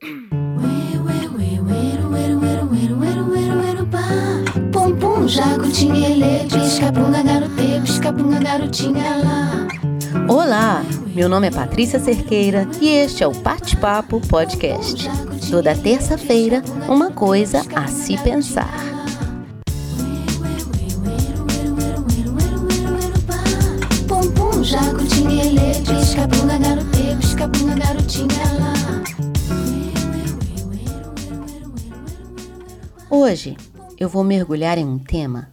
Pum pum, jacutinha, pisca-punga, garote, pisca-punga, garotinha lá. Olá, meu nome é Patrícia Cerqueira e este é o Bate-Papo Podcast. Toda terça-feira, uma coisa a se pensar. Pum pum, jacutinha, pisca-punga, garote, pisca-punga, garotinha lá. Hoje eu vou mergulhar em um tema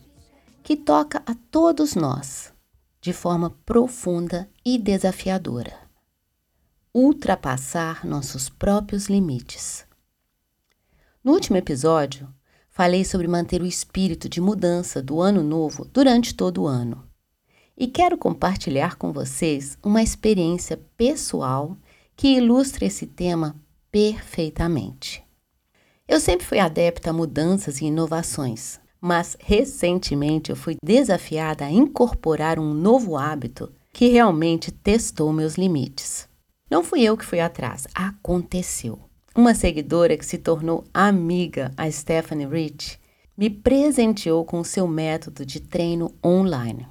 que toca a todos nós de forma profunda e desafiadora: ultrapassar nossos próprios limites. No último episódio, falei sobre manter o espírito de mudança do ano novo durante todo o ano. E quero compartilhar com vocês uma experiência pessoal que ilustra esse tema perfeitamente. Eu sempre fui adepta a mudanças e inovações, mas recentemente eu fui desafiada a incorporar um novo hábito que realmente testou meus limites. Não fui eu que fui atrás, aconteceu. Uma seguidora que se tornou amiga, a Stephanie Rich, me presenteou com o seu método de treino online.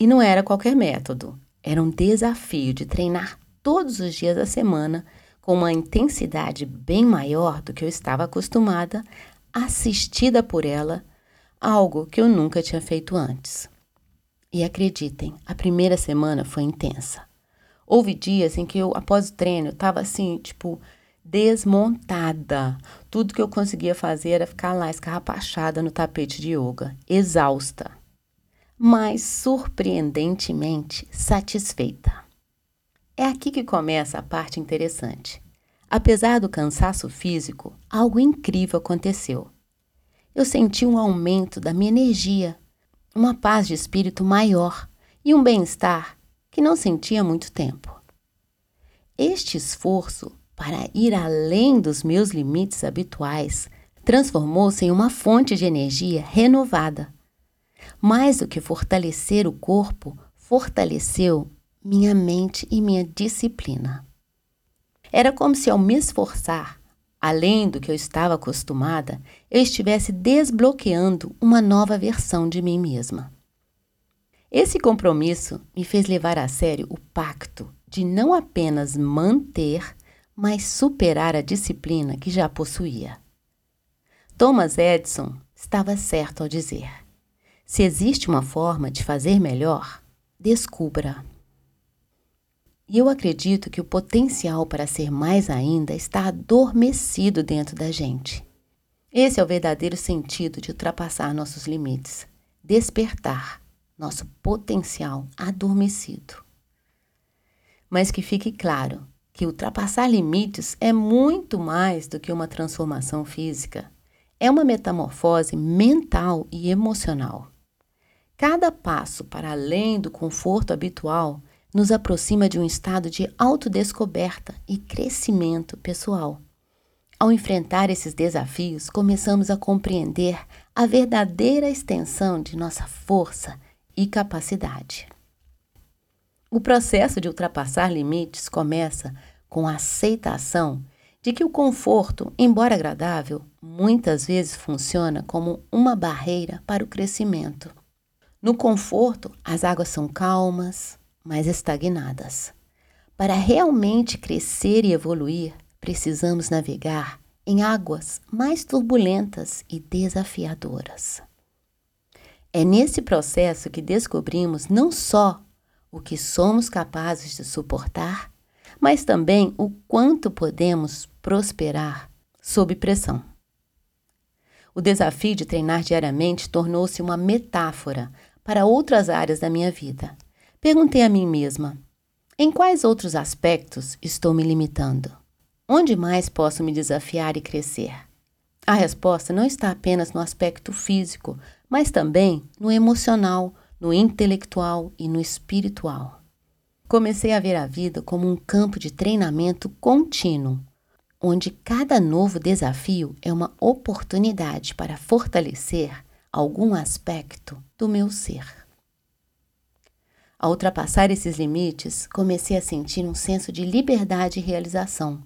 E não era qualquer método, era um desafio de treinar todos os dias da semana com uma intensidade bem maior do que eu estava acostumada, assistida por ela, algo que eu nunca tinha feito antes. E acreditem, a primeira semana foi intensa. Houve dias em que eu, após o treino, estava assim, tipo, desmontada. Tudo que eu conseguia fazer era ficar lá escarrapachada no tapete de yoga, exausta, mas surpreendentemente satisfeita. É aqui que começa a parte interessante. Apesar do cansaço físico, algo incrível aconteceu. Eu senti um aumento da minha energia, uma paz de espírito maior e um bem-estar que não sentia há muito tempo. Este esforço para ir além dos meus limites habituais transformou-se em uma fonte de energia renovada. Mais do que fortalecer o corpo, fortaleceu minha mente e minha disciplina. Era como se, ao me esforçar, além do que eu estava acostumada, eu estivesse desbloqueando uma nova versão de mim mesma. Esse compromisso me fez levar a sério o pacto de não apenas manter, mas superar a disciplina que já possuía. Thomas Edison estava certo ao dizer: se existe uma forma de fazer melhor, descubra. E eu acredito que o potencial para ser mais ainda está adormecido dentro da gente. Esse é o verdadeiro sentido de ultrapassar nossos limites, despertar nosso potencial adormecido. Mas que fique claro que ultrapassar limites é muito mais do que uma transformação física. É uma metamorfose mental e emocional. Cada passo para além do conforto habitual nos aproxima de um estado de autodescoberta e crescimento pessoal. Ao enfrentar esses desafios, começamos a compreender a verdadeira extensão de nossa força e capacidade. O processo de ultrapassar limites começa com a aceitação de que o conforto, embora agradável, muitas vezes funciona como uma barreira para o crescimento. No conforto, as águas são calmas, mas estagnadas. Para realmente crescer e evoluir, precisamos navegar em águas mais turbulentas e desafiadoras. É nesse processo que descobrimos não só o que somos capazes de suportar, mas também o quanto podemos prosperar sob pressão. O desafio de treinar diariamente tornou-se uma metáfora para outras áreas da minha vida Perguntei a mim mesma: em quais outros aspectos estou me limitando? Onde mais posso me desafiar e crescer? A resposta não está apenas no aspecto físico, mas também no emocional, no intelectual e no espiritual. Comecei a ver a vida como um campo de treinamento contínuo, onde cada novo desafio é uma oportunidade para fortalecer algum aspecto do meu ser. Ao ultrapassar esses limites, comecei a sentir um senso de liberdade e realização.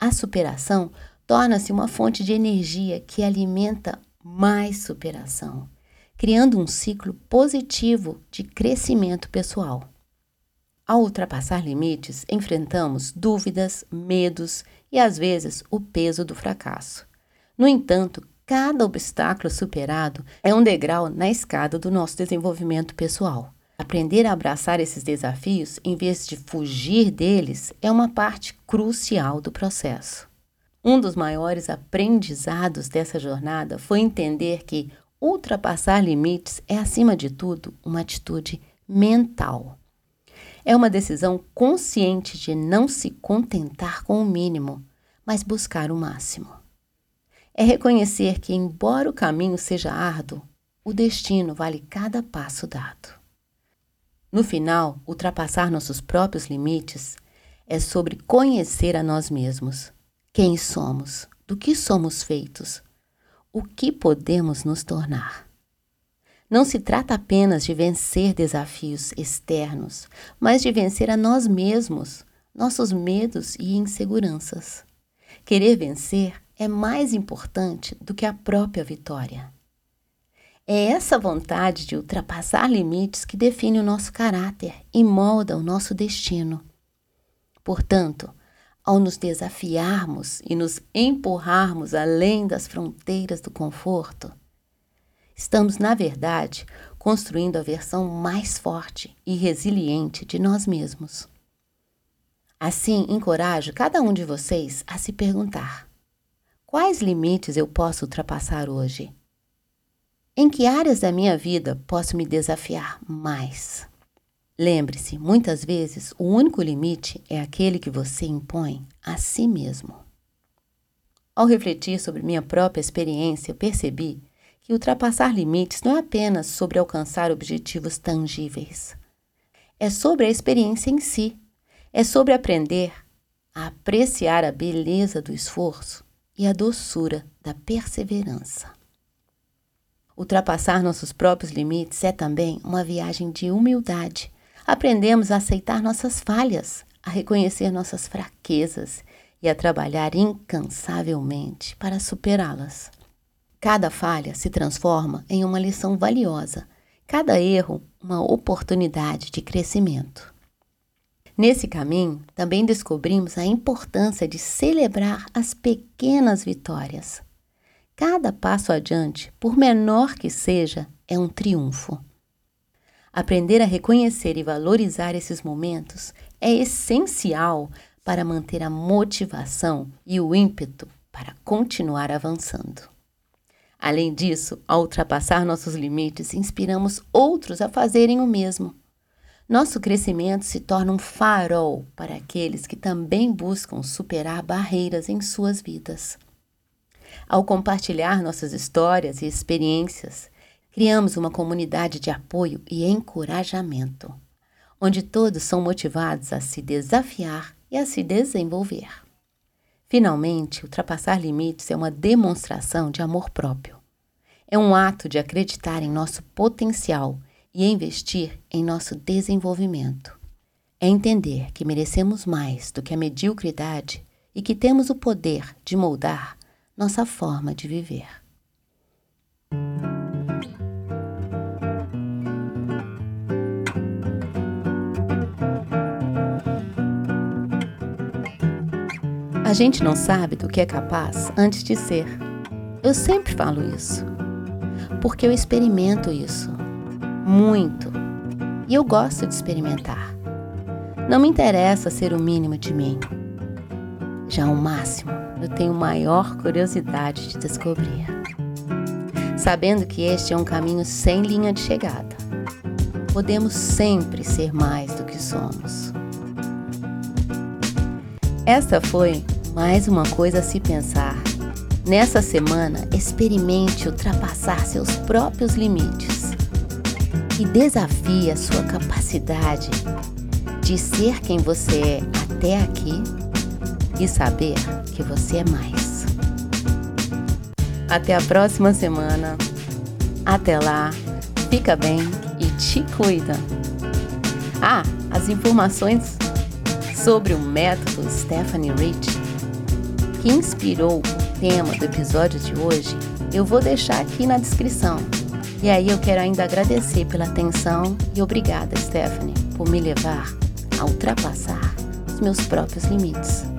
A superação torna-se uma fonte de energia que alimenta mais superação, criando um ciclo positivo de crescimento pessoal. Ao ultrapassar limites, enfrentamos dúvidas, medos e às vezes o peso do fracasso. No entanto, cada obstáculo superado é um degrau na escada do nosso desenvolvimento pessoal. Aprender a abraçar esses desafios em vez de fugir deles é uma parte crucial do processo. Um dos maiores aprendizados dessa jornada foi entender que ultrapassar limites é, acima de tudo, uma atitude mental. É uma decisão consciente de não se contentar com o mínimo, mas buscar o máximo. É reconhecer que, embora o caminho seja árduo, o destino vale cada passo dado. No final, ultrapassar nossos próprios limites é sobre conhecer a nós mesmos, quem somos, do que somos feitos, o que podemos nos tornar. Não se trata apenas de vencer desafios externos, mas de vencer a nós mesmos, nossos medos e inseguranças. Querer vencer é mais importante do que a própria vitória. É essa vontade de ultrapassar limites que define o nosso caráter e molda o nosso destino. Portanto, ao nos desafiarmos e nos empurrarmos além das fronteiras do conforto, Estamos, na verdade, construindo a versão mais forte e resiliente de nós mesmos. Assim, encorajo cada um de vocês a se perguntar: quais limites eu posso ultrapassar hoje? Em que áreas da minha vida posso me desafiar mais? Lembre-se, muitas vezes o único limite é aquele que você impõe a si mesmo. Ao refletir sobre minha própria experiência, percebi que ultrapassar limites não é apenas sobre alcançar objetivos tangíveis. É sobre a experiência em si. É sobre aprender a apreciar a beleza do esforço e a doçura da perseverança. Ultrapassar nossos próprios limites é também uma viagem de humildade. Aprendemos a aceitar nossas falhas, a reconhecer nossas fraquezas e a trabalhar incansavelmente para superá-las. Cada falha se transforma em uma lição valiosa, cada erro, uma oportunidade de crescimento. Nesse caminho, também descobrimos a importância de celebrar as pequenas vitórias. Cada passo adiante, por menor que seja, é um triunfo. Aprender a reconhecer e valorizar esses momentos é essencial para manter a motivação e o ímpeto para continuar avançando. Além disso, ao ultrapassar nossos limites, inspiramos outros a fazerem o mesmo. Nosso crescimento se torna um farol para aqueles que também buscam superar barreiras em suas vidas. Ao compartilhar nossas histórias e experiências, criamos uma comunidade de apoio e encorajamento, onde todos são motivados a se desafiar e a se desenvolver. Finalmente, ultrapassar limites é uma demonstração de amor próprio. É um ato de acreditar em nosso potencial e investir em nosso desenvolvimento. É entender que merecemos mais do que a mediocridade e que temos o poder de moldar nossa forma de viver. A gente não sabe do que é capaz antes de ser. Eu sempre falo isso. Porque eu experimento isso. Muito. E eu gosto de experimentar. Não me interessa ser o mínimo de mim. Já o máximo, eu tenho maior curiosidade de descobrir. Sabendo que este é um caminho sem linha de chegada. Podemos sempre ser mais do que somos. Esta foi mais uma coisa a se pensar. Nessa semana, experimente ultrapassar seus próprios limites e desafie a sua capacidade de ser quem você é até aqui e saber que você é mais. Até a próxima semana. Até lá, fica bem e te cuida. Ah, as informações sobre o método Stephanie Rich que inspirou o tema do episódio de hoje, eu vou deixar aqui na descrição. E aí eu quero ainda agradecer pela atenção e obrigada, Stephanie, por me levar a ultrapassar os meus próprios limites.